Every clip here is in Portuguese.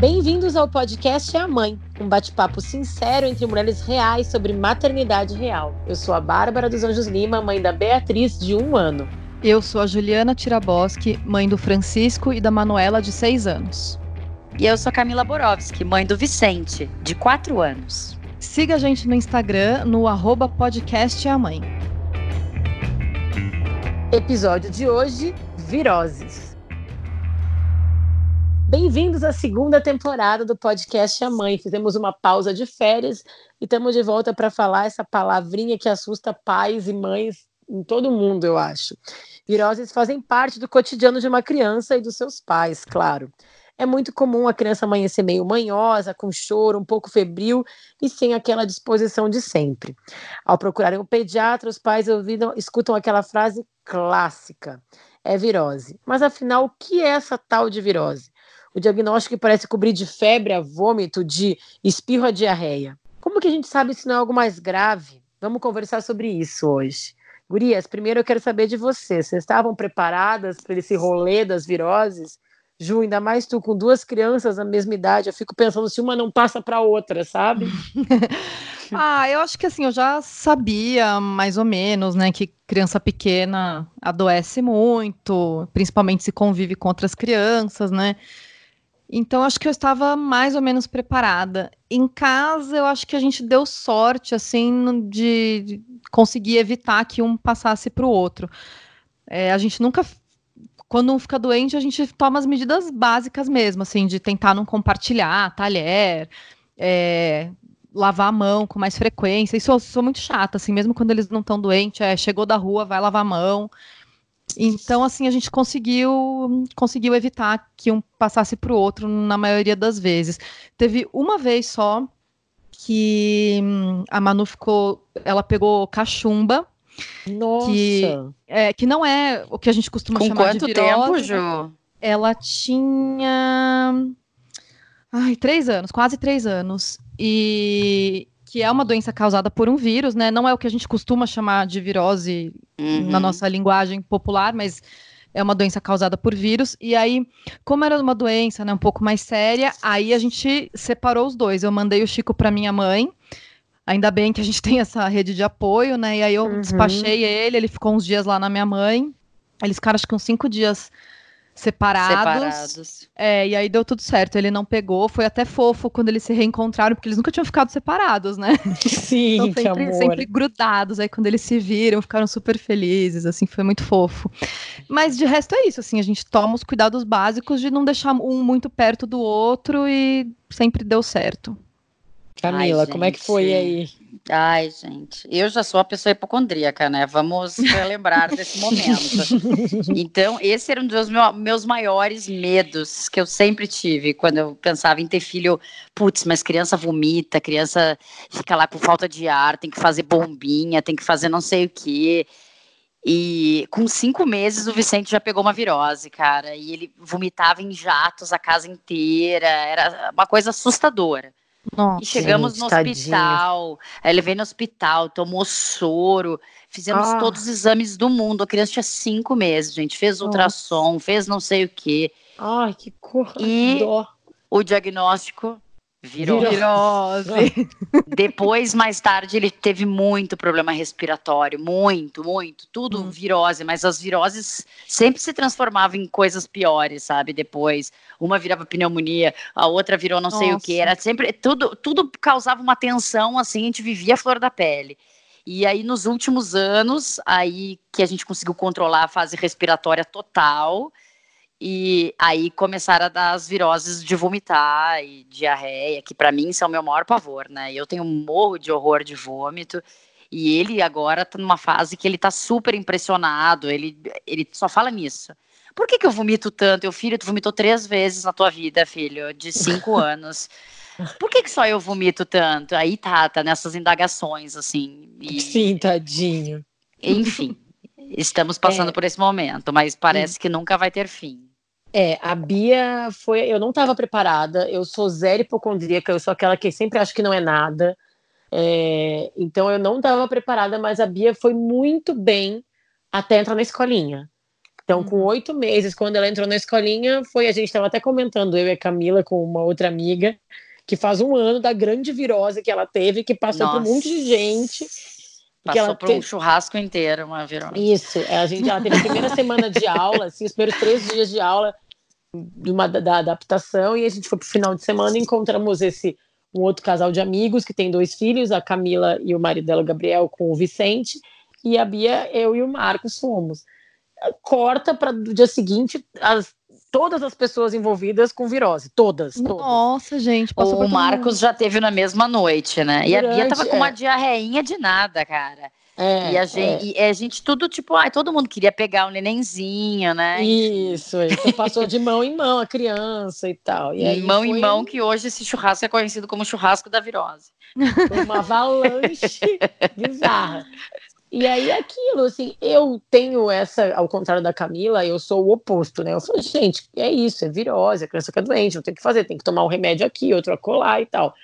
Bem-vindos ao podcast É a Mãe, um bate-papo sincero entre mulheres reais sobre maternidade real. Eu sou a Bárbara dos Anjos Lima, mãe da Beatriz, de um ano. Eu sou a Juliana Tiraboski, mãe do Francisco e da Manuela, de seis anos. E eu sou Camila Borowski, mãe do Vicente, de quatro anos. Siga a gente no Instagram, no arroba podcast é a mãe. Episódio de hoje, viroses. Bem-vindos à segunda temporada do podcast A Mãe. Fizemos uma pausa de férias e estamos de volta para falar essa palavrinha que assusta pais e mães em todo mundo, eu acho. Viroses fazem parte do cotidiano de uma criança e dos seus pais, claro. É muito comum a criança amanhecer meio manhosa, com choro, um pouco febril e sem aquela disposição de sempre. Ao procurarem um pediatra, os pais ouvidam, escutam aquela frase clássica: é virose. Mas afinal, o que é essa tal de virose? O diagnóstico parece cobrir de febre a vômito, de espirro a diarreia. Como que a gente sabe se não é algo mais grave? Vamos conversar sobre isso hoje. Gurias, primeiro eu quero saber de vocês. Vocês estavam preparadas para esse rolê das viroses? Ju, ainda mais tu com duas crianças na mesma idade, eu fico pensando se uma não passa para outra, sabe? ah, eu acho que assim, eu já sabia mais ou menos, né, que criança pequena adoece muito, principalmente se convive com outras crianças, né? Então, acho que eu estava mais ou menos preparada. Em casa, eu acho que a gente deu sorte, assim, de conseguir evitar que um passasse para o outro. É, a gente nunca quando um fica doente, a gente toma as medidas básicas mesmo, assim, de tentar não compartilhar talher, é, lavar a mão com mais frequência. Isso eu sou muito chata, assim, mesmo quando eles não estão doentes, é, chegou da rua, vai lavar a mão. Então, assim, a gente conseguiu conseguiu evitar que um passasse para o outro na maioria das vezes. Teve uma vez só que hum, a Manu ficou, ela pegou cachumba nossa! Que, é, que não é o que a gente costuma Com chamar de virose. tempo, né? Ju? Ela tinha... Ai, três anos, quase três anos. E que é uma doença causada por um vírus, né? Não é o que a gente costuma chamar de virose uhum. na nossa linguagem popular, mas é uma doença causada por vírus. E aí, como era uma doença né, um pouco mais séria, aí a gente separou os dois. Eu mandei o Chico para minha mãe, Ainda bem que a gente tem essa rede de apoio, né? E aí eu uhum. despachei ele, ele ficou uns dias lá na minha mãe. Eles ficaram acho que uns cinco dias separados. Separados. É, e aí deu tudo certo. Ele não pegou, foi até fofo quando eles se reencontraram, porque eles nunca tinham ficado separados, né? Sim, então, sempre, sempre grudados. Aí quando eles se viram, ficaram super felizes, assim, foi muito fofo. Mas de resto é isso, assim, a gente toma os cuidados básicos de não deixar um muito perto do outro e sempre deu certo. Camila, Ai, como é que foi aí? Ai, gente, eu já sou uma pessoa hipocondríaca, né? Vamos relembrar desse momento. Então, esse era um dos meus maiores medos que eu sempre tive quando eu pensava em ter filho. Putz, mas criança vomita, criança fica lá com falta de ar, tem que fazer bombinha, tem que fazer não sei o quê. E com cinco meses o Vicente já pegou uma virose, cara, e ele vomitava em jatos a casa inteira, era uma coisa assustadora. Nossa, e chegamos gente, no hospital, ele veio no hospital, tomou soro, fizemos ah. todos os exames do mundo. A criança tinha cinco meses, gente. Fez ultrassom, fez não sei o quê. Ai, que cor. E dó. o diagnóstico Virose. Virose. Depois, mais tarde, ele teve muito problema respiratório, muito, muito, tudo hum. virose, mas as viroses sempre se transformavam em coisas piores, sabe? Depois, uma virava pneumonia, a outra virou não Nossa. sei o que, era sempre, tudo, tudo causava uma tensão, assim, a gente vivia a flor da pele. E aí, nos últimos anos, aí que a gente conseguiu controlar a fase respiratória total, e aí começaram a dar as viroses de vomitar e diarreia, que para mim são o meu maior pavor, né? Eu tenho um morro de horror de vômito. E ele agora tá numa fase que ele tá super impressionado, ele, ele só fala nisso. Por que, que eu vomito tanto? Eu, filho, tu vomitou três vezes na tua vida, filho, de cinco anos. Por que, que só eu vomito tanto? Aí tá, tá nessas indagações, assim. E... Sim, tadinho. Enfim, estamos passando é... por esse momento, mas parece que nunca vai ter fim. É, a Bia foi. Eu não estava preparada, eu sou zero hipocondríaca, eu sou aquela que sempre acha que não é nada. É, então eu não estava preparada, mas a Bia foi muito bem até entrar na escolinha. Então, com uhum. oito meses, quando ela entrou na escolinha, foi a gente estava até comentando, eu e a Camila, com uma outra amiga, que faz um ano da grande virose que ela teve, que passou Nossa. por um monte de gente. Passou ela por um churrasco inteiro, uma virose. Isso, a gente, ela teve a primeira semana de aula, assim, os primeiros três dias de aula de uma, da adaptação, e a gente foi pro final de semana e encontramos esse um outro casal de amigos que tem dois filhos, a Camila e o marido dela, o Gabriel, com o Vicente, e a Bia, eu e o Marcos fomos. Corta para o dia seguinte as, todas as pessoas envolvidas com virose, todas. todas. Nossa, gente. o Marcos já teve na mesma noite, né? Durante, e a Bia tava com uma é. diarreinha de nada, cara. É, e, a gente, é. e a gente tudo tipo, ai, todo mundo queria pegar o nenenzinho, né? Isso, isso. passou de mão em mão a criança e tal. E aí mão foi... em mão, que hoje esse churrasco é conhecido como churrasco da virose. Foi uma avalanche bizarra. E aí é aquilo, assim, eu tenho essa, ao contrário da Camila, eu sou o oposto, né? Eu falo, gente, é isso, é virose, a criança fica doente, não tem o que fazer, tem que tomar um remédio aqui, outro acolá e tal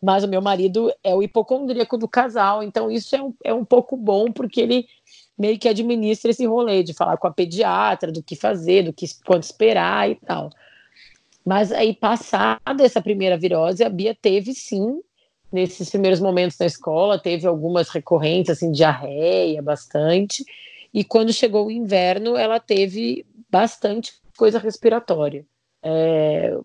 mas o meu marido é o hipocondríaco do casal, então isso é um, é um pouco bom, porque ele meio que administra esse rolê de falar com a pediatra, do que fazer, do que quanto esperar e tal. Mas aí, passada essa primeira virose, a Bia teve sim, nesses primeiros momentos na escola, teve algumas recorrentes, assim, diarreia, bastante. E quando chegou o inverno, ela teve bastante coisa respiratória. É,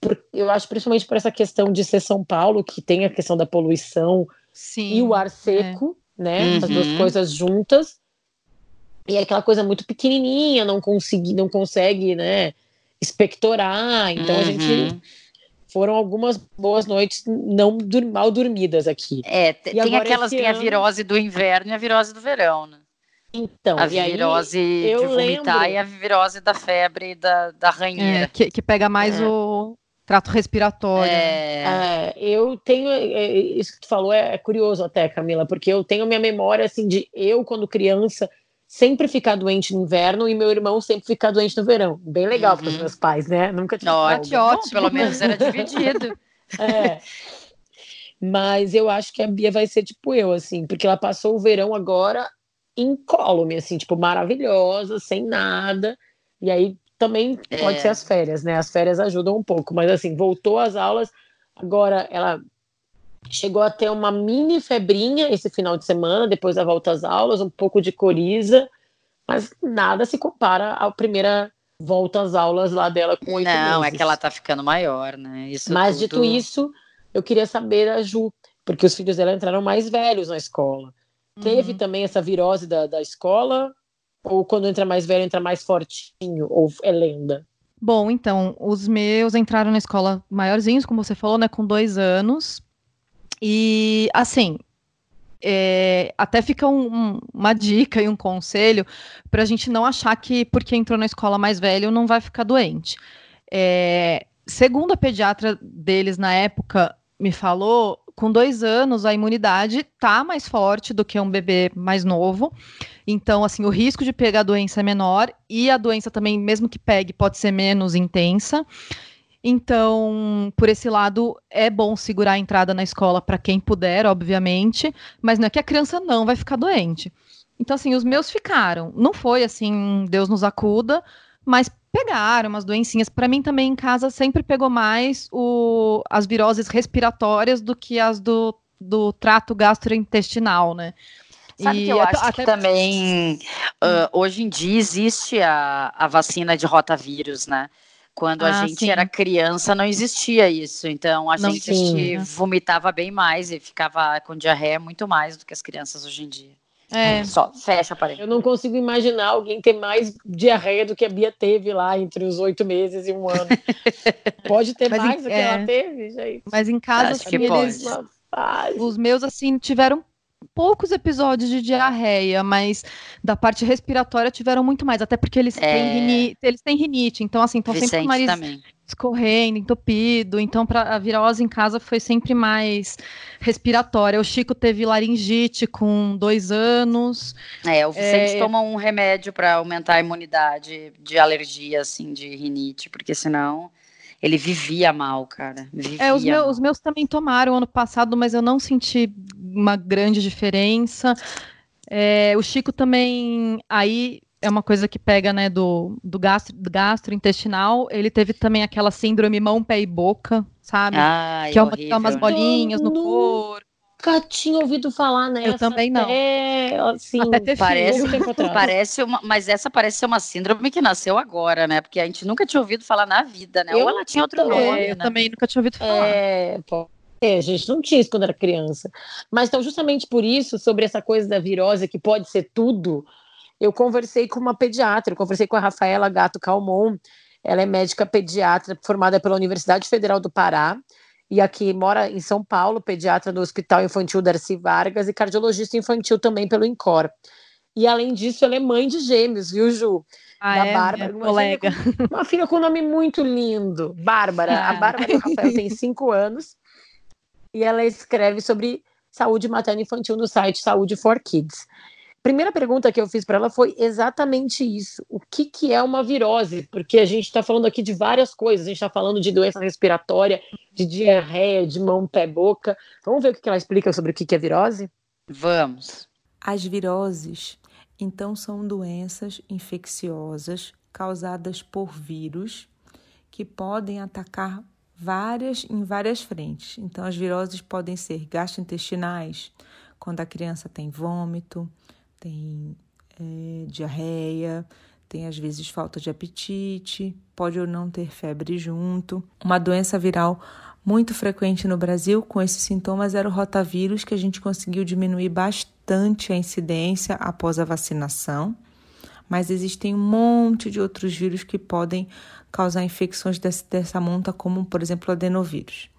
por, eu acho principalmente por essa questão de ser São Paulo, que tem a questão da poluição Sim, e o ar seco, é. né? Uhum. As duas coisas juntas. E é aquela coisa muito pequenininha, não consegui, não consegue, né, expectorar. Então uhum. a gente uhum. Foram algumas boas noites não mal dormidas aqui. É, tem aquelas tem ano... a virose do inverno e a virose do verão, né? Então, a virose aí, de vomitar lembro... e a virose da febre da, da ranheira. É, que, que, pega mais é. o, trato respiratório. É, é eu tenho é, isso que tu falou é, é, curioso até, Camila, porque eu tenho minha memória assim de eu quando criança sempre ficar doente no inverno e meu irmão sempre ficar doente no verão. Bem legal uhum. para os meus pais, né? Nunca tinha. Ótimo, ótimo. pelo menos era dividido. é. Mas eu acho que a Bia vai ser tipo eu, assim, porque ela passou o verão agora incólume, assim, tipo, maravilhosa, sem nada. E aí também pode é. ser as férias, né? As férias ajudam um pouco, mas assim, voltou às aulas, agora ela chegou a ter uma mini febrinha esse final de semana, depois da volta às aulas, um pouco de coriza, mas nada se compara à primeira volta às aulas lá dela com oito meses. Não, é que ela tá ficando maior, né? Isso mas tudo... dito isso, eu queria saber da Ju, porque os filhos dela entraram mais velhos na escola. Uhum. Teve também essa virose da, da escola ou quando entra mais velho, entra mais fortinho? Ou é lenda? Bom, então, os meus entraram na escola maiorzinhos, como você falou, né? Com dois anos. E, assim, é, até fica um, um, uma dica e um conselho para a gente não achar que porque entrou na escola mais velho não vai ficar doente. É, segundo a pediatra deles na época me falou, com dois anos a imunidade tá mais forte do que um bebê mais novo. Então, assim, o risco de pegar a doença é menor e a doença também, mesmo que pegue, pode ser menos intensa. Então, por esse lado, é bom segurar a entrada na escola para quem puder, obviamente, mas não é que a criança não vai ficar doente. Então, assim, os meus ficaram. Não foi assim, Deus nos acuda, mas pegaram umas doencinhas. Para mim também em casa sempre pegou mais o, as viroses respiratórias do que as do, do trato gastrointestinal, né? Sabe e que eu acho até... que também uh, hoje em dia existe a, a vacina de rotavírus, né? Quando a ah, gente sim. era criança não existia isso, então a não gente tinha. vomitava bem mais e ficava com diarreia muito mais do que as crianças hoje em dia. É. Só fecha a parede. Eu não consigo imaginar alguém ter mais diarreia do que a Bia teve lá entre os oito meses e um ano. pode ter Mas mais em, do que é... ela teve, gente. Mas em casa, Acho assim, que eles, os meus, assim, tiveram poucos episódios de diarreia, mas da parte respiratória tiveram muito mais, até porque eles, é... têm, rinite, eles têm rinite, então assim, estão sempre com o nariz também. escorrendo, entupido, então para a virose em casa foi sempre mais respiratória. O Chico teve laringite com dois anos. É, o Vicente é... toma um remédio para aumentar a imunidade de alergia, assim, de rinite, porque senão ele vivia mal, cara. Vivia é, os, meus, os meus também tomaram ano passado, mas eu não senti uma grande diferença. É, o Chico também, aí é uma coisa que pega, né, do, do, gastro, do gastrointestinal. Ele teve também aquela síndrome mão, pé e boca, sabe? Ai, que é, uma, que é umas bolinhas no corpo. Nunca tinha ouvido falar nessa. Eu também não. Até, assim, Até parece, parece uma, mas essa parece ser uma síndrome que nasceu agora, né? Porque a gente nunca tinha ouvido falar na vida, né? Eu Ou ela tinha outro também, nome, É, eu né? também nunca tinha ouvido falar. É, pô. É, a gente não tinha isso quando era criança. Mas então, justamente por isso, sobre essa coisa da virose que pode ser tudo, eu conversei com uma pediatra, eu conversei com a Rafaela Gato Calmon. Ela é médica pediatra formada pela Universidade Federal do Pará e aqui mora em São Paulo, pediatra do Hospital Infantil Darcy Vargas e cardiologista infantil também pelo INCOR. E além disso, ela é mãe de gêmeos, viu, Ju? Ah, da é, Bárbara, minha uma colega. filha com- Uma filha com um nome muito lindo, Bárbara. A Ah. Bárbara e o Rafael têm cinco anos e ela escreve sobre saúde materna infantil no site Saúde for Kids. Primeira pergunta que eu fiz para ela foi exatamente isso: o que, que é uma virose? Porque a gente está falando aqui de várias coisas, a gente está falando de doença respiratória, de diarreia, de mão, pé, boca. Vamos ver o que que ela explica sobre o que, que é virose? Vamos. As viroses, então, são doenças infecciosas causadas por vírus que podem atacar várias em várias frentes. Então, as viroses podem ser gastrointestinais, quando a criança tem vômito, tem eh, diarreia, tem às vezes falta de apetite, pode ou não ter febre junto. Uma doença viral muito frequente no Brasil com esses sintomas era o rotavírus, que a gente conseguiu diminuir bastante a incidência após a vacinação. Mas existem um monte de outros vírus que podem causar infecções desse, dessa monta, como por exemplo o adenovírus.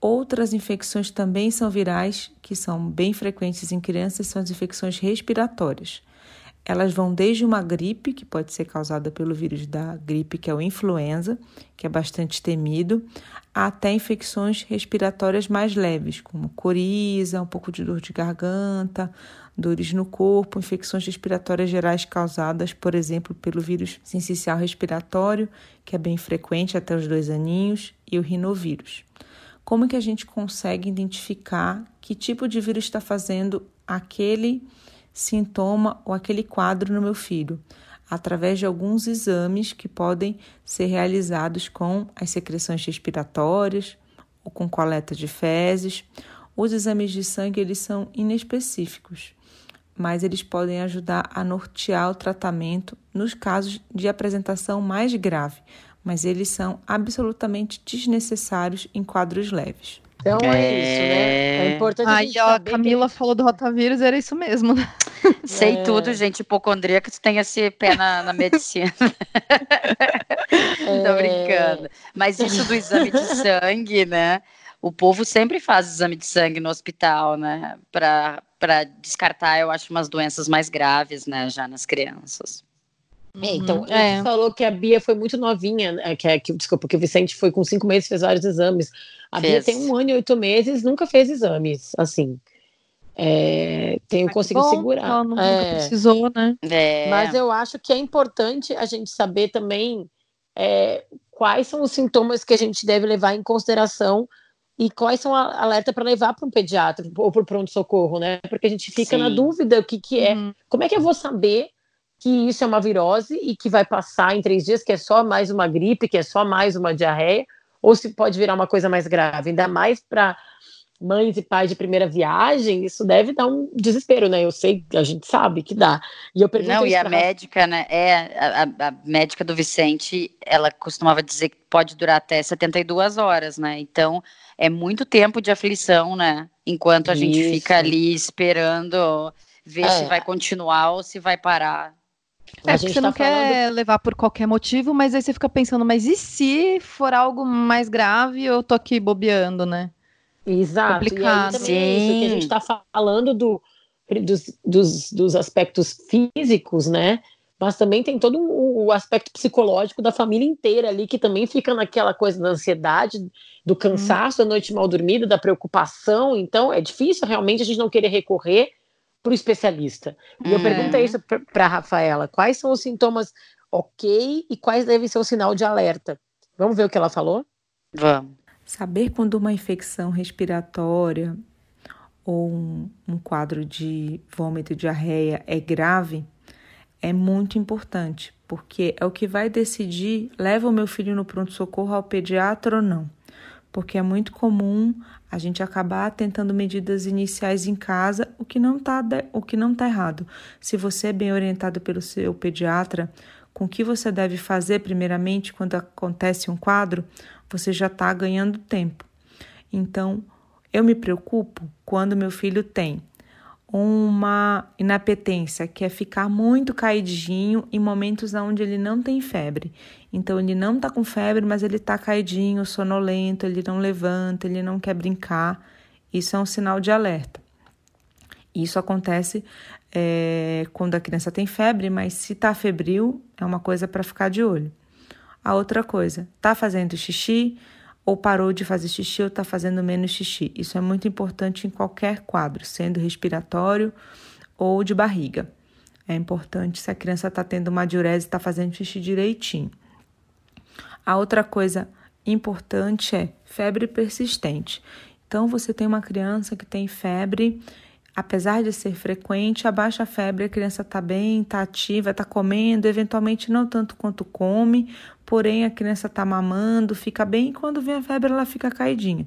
Outras infecções também são virais, que são bem frequentes em crianças, são as infecções respiratórias. Elas vão desde uma gripe, que pode ser causada pelo vírus da gripe, que é o influenza, que é bastante temido, até infecções respiratórias mais leves, como coriza, um pouco de dor de garganta, dores no corpo, infecções respiratórias gerais causadas, por exemplo, pelo vírus sincicial respiratório, que é bem frequente até os dois aninhos, e o rinovírus. Como que a gente consegue identificar que tipo de vírus está fazendo aquele sintoma ou aquele quadro no meu filho? Através de alguns exames que podem ser realizados com as secreções respiratórias ou com coleta de fezes. Os exames de sangue eles são inespecíficos, mas eles podem ajudar a nortear o tratamento nos casos de apresentação mais grave, mas eles são absolutamente desnecessários em quadros leves. Então é, É. isso, né? É importante a Aí, gente ó, a que Camila falou do rotavírus, era isso mesmo, né? Sei É. tudo, gente hipocondríaca, tu tem esse pé na, na medicina. Tô brincando. Mas isso do exame de sangue, né? O povo sempre faz exame de sangue no hospital, né? Pra, pra descartar, eu acho, umas doenças mais graves, né? Já nas crianças. É, então, É. você falou que a Bia foi muito novinha, né, que, é- que, desculpa, que o Vicente foi com cinco meses, fez vários exames. A Bia Fez. tem um ano e oito meses, nunca fez exames, assim. É, tenho conseguido bom, segurar. ela nunca É, precisou, né? É, mas eu acho que é importante a gente saber também é, quais são os sintomas que a gente deve levar em consideração e quais são alerta para levar para um pediatra ou para o pronto-socorro, né? Porque a gente fica na Sim. dúvida o que, que é Uhum. como é que eu vou saber que isso é uma virose e que vai passar em três dias, que é só mais uma gripe, que é só mais uma diarreia, ou se pode virar uma coisa mais grave? Ainda mais para mães e pais de primeira viagem, isso deve dar um desespero, né? Eu sei, a gente sabe que dá. E eu pergunto Não, e a pra médica, né? É, a, a- médica do Vicente, ela costumava dizer que pode durar até 72 horas, né? Então, é muito tempo de aflição, né? Enquanto a gente Isso. fica ali esperando ver É. se vai continuar ou se vai parar. A É, gente porque você tá não quer levar por qualquer motivo, mas aí você fica pensando, mas e se for algo mais grave eu tô aqui bobeando, né? Exato. E Complicado. aí também é isso, que a Sim. gente está falando do, dos, dos, dos aspectos físicos, né? Mas também tem todo o, o aspecto psicológico da família inteira ali, que também fica naquela coisa da ansiedade, do cansaço, da noite mal dormida, da preocupação. Então, é difícil realmente a gente não querer recorrer para o especialista. E eu Uhum. perguntei isso para a Rafaela: quais são os sintomas ok e quais devem ser o sinal de alerta? Vamos ver o que ela falou? Vamos. Saber quando uma infecção respiratória ou um, um quadro de vômito e diarreia é grave é muito importante, porque é o que vai decidir: leva o meu filho no pronto-socorro ao pediatra ou não. Porque é muito comum a gente acabar tentando medidas iniciais em casa, o que não está o que não tá errado. Se você é bem orientado pelo seu pediatra, com o que você deve fazer primeiramente quando acontece um quadro, você já está ganhando tempo. Então, eu me preocupo quando meu filho tem uma inapetência, que é ficar muito caidinho em momentos onde ele não tem febre. Então, ele não tá com febre, mas ele tá caidinho, sonolento, ele não levanta, ele não quer brincar. Isso é um sinal de alerta. Isso acontece é, quando a criança tem febre, mas se tá febril, é uma coisa para ficar de olho. A outra coisa, tá fazendo xixi, ou parou de fazer xixi ou está fazendo menos xixi. Isso é muito importante em qualquer quadro, sendo respiratório ou de barriga. É importante se a criança está tendo uma diurese e está fazendo xixi direitinho. A outra coisa importante é febre persistente. Então, você tem uma criança que tem febre apesar de ser frequente, a baixa febre, a criança está bem, está ativa, está comendo, eventualmente não tanto quanto come, porém a criança está mamando, fica bem e quando vem a febre ela fica caidinha.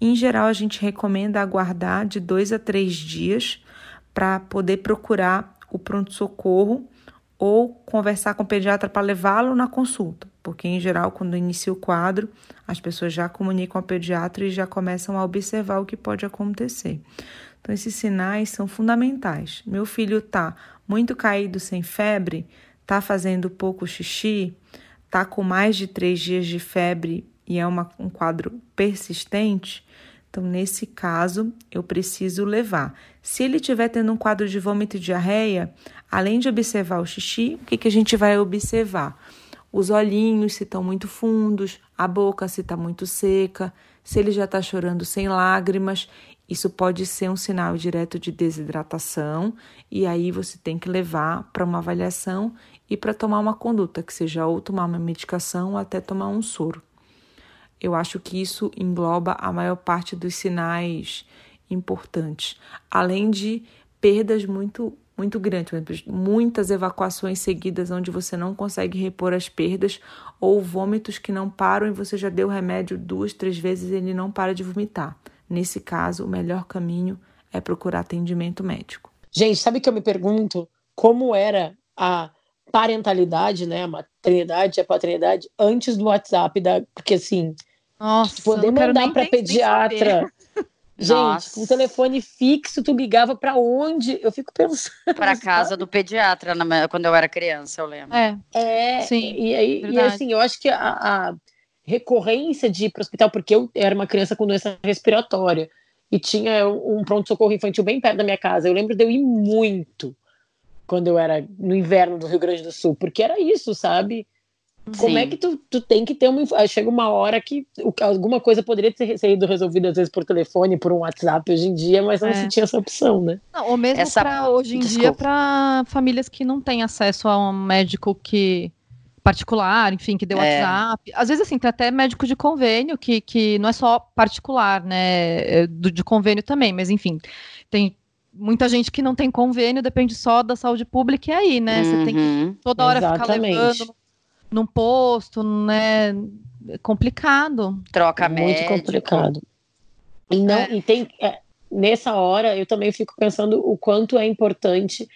Em geral, a gente recomenda aguardar de dois a três dias para poder procurar o pronto-socorro ou conversar com o pediatra para levá-lo na consulta, porque em geral, quando inicia o quadro, as pessoas já comunicam ao pediatra e já começam a observar o que pode acontecer. Então, esses sinais são fundamentais. Meu filho está muito caído sem febre, está fazendo pouco xixi, está com mais de três dias de febre e é uma, um quadro persistente. Então, nesse caso, eu preciso levar. Se ele estiver tendo um quadro de vômito e diarreia, além de observar o xixi, o que, que a gente vai observar? Os olhinhos, se estão muito fundos, a boca, se está muito seca, se ele já está chorando sem lágrimas isso pode ser um sinal direto de desidratação, e aí você tem que levar para uma avaliação e para tomar uma conduta, que seja ou tomar uma medicação ou até tomar um soro. Eu acho que isso engloba a maior parte dos sinais importantes, além de perdas muito muito grandes, muitas evacuações seguidas onde você não consegue repor as perdas ou vômitos que não param e você já deu remédio duas, três vezes e ele não para de vomitar. Nesse caso, o melhor caminho é procurar atendimento médico. Gente, sabe que eu me pergunto como era a parentalidade, né, a maternidade, a paternidade antes do WhatsApp, da, porque assim, Nossa, poder mandar para pediatra. Gente, Nossa. com um telefone fixo, tu ligava para onde? Eu fico pensando. Para casa do pediatra, quando eu era criança, eu lembro. É, é sim. E, e, e assim, eu acho que a, a recorrência de ir para o hospital, porque eu era uma criança com doença respiratória e tinha um pronto-socorro infantil bem perto da minha casa. Eu lembro de eu ir muito quando eu era no inverno do Rio Grande do Sul, porque era isso, sabe? Sim. Como é que tu, tu tem que ter uma. Chega uma hora que alguma coisa poderia ter sido resolvida, às vezes, por telefone, por um WhatsApp hoje em dia, mas não é. se tinha essa opção, né? Não, ou mesmo essa... pra, hoje em Desculpa. dia para famílias que não têm acesso a um médico que particular, enfim, que deu é. WhatsApp. Às vezes, assim, tem até médico de convênio, que, que não é só particular, né? É do, de convênio também, mas enfim, tem muita gente que não tem convênio, depende só da saúde pública, e aí, né? Uhum. Você tem que uhum. toda hora Exatamente. ficar levando num posto, né? É complicado. Troca Muito médico. complicado. E, não, é. e tem. É, nessa hora, eu também fico pensando o quanto é importante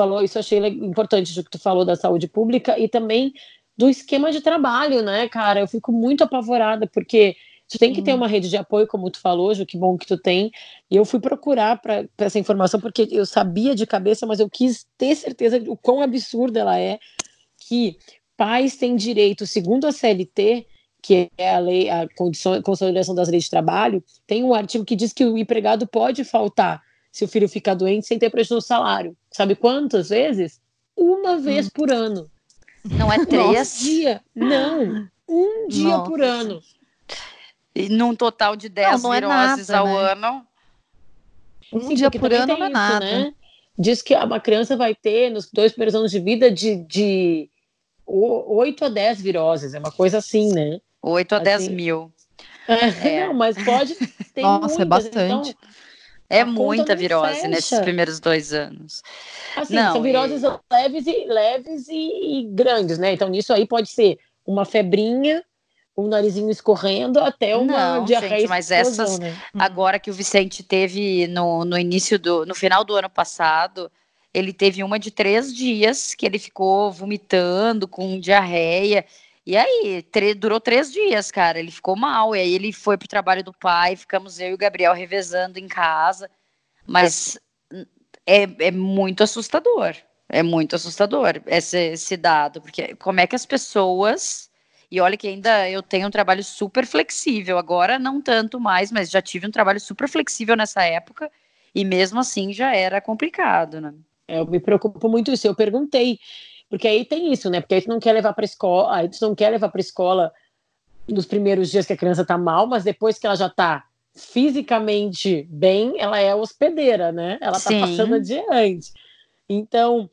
falou, isso achei importante o que tu falou da saúde pública e também do esquema de trabalho, né, cara? Eu fico muito apavorada porque tu tem que ter uma rede de apoio, como tu falou, Ju, que bom que tu tem. E eu fui procurar para essa informação porque eu sabia de cabeça, mas eu quis ter certeza do quão absurda ela é que pais têm direito, segundo a CLT, que é a lei, a condição, consolidação das leis de trabalho, tem um artigo que diz que o empregado pode faltar se o filho ficar doente sem ter prejuízo no salário. Sabe quantas vezes? Uma vez hum. por ano. Não é três? dia. Não. Um dia Nossa. por ano. E num total de 10 não, não viroses é nada, ao né? ano. Um Sim, dia por ano não é isso, nada. Né? Diz que uma criança vai ter, nos dois primeiros anos de vida, de, de 8 a 10 viroses. É uma coisa assim, né? 8 a assim. 10 mil. É, é. Não, mas pode ter Nossa, é muitas. é bastante. Então, É muita virose nesses primeiros dois anos. Assim, não, são viroses e... leves, e, leves e, e, grandes, né? Então, nisso aí pode ser uma febrinha, um narizinho escorrendo, até uma não, diarreia. Gente, mas essas, né? agora que o Vicente teve no, no início do, no final do ano passado, ele teve uma de três dias que ele ficou vomitando com diarreia. E aí, durou três dias, cara. Ele ficou mal. E aí ele foi pro trabalho do pai, ficamos eu e o Gabriel revezando em casa. Mas é, é muito assustador. É muito assustador esse, esse dado, porque como é que as pessoas. E olha que ainda eu tenho um trabalho super flexível, agora não tanto mais, mas já tive um trabalho super flexível nessa época, e mesmo assim já era complicado, né? É, eu me preocupo muito isso. Eu perguntei porque aí tem isso, né? Porque aí tu não quer levar para escola, aí tu não quer levar para escola nos primeiros dias que a criança tá mal, mas depois que ela já tá fisicamente bem, ela é hospedeira, né? Ela tá Sim. passando adiante. Então,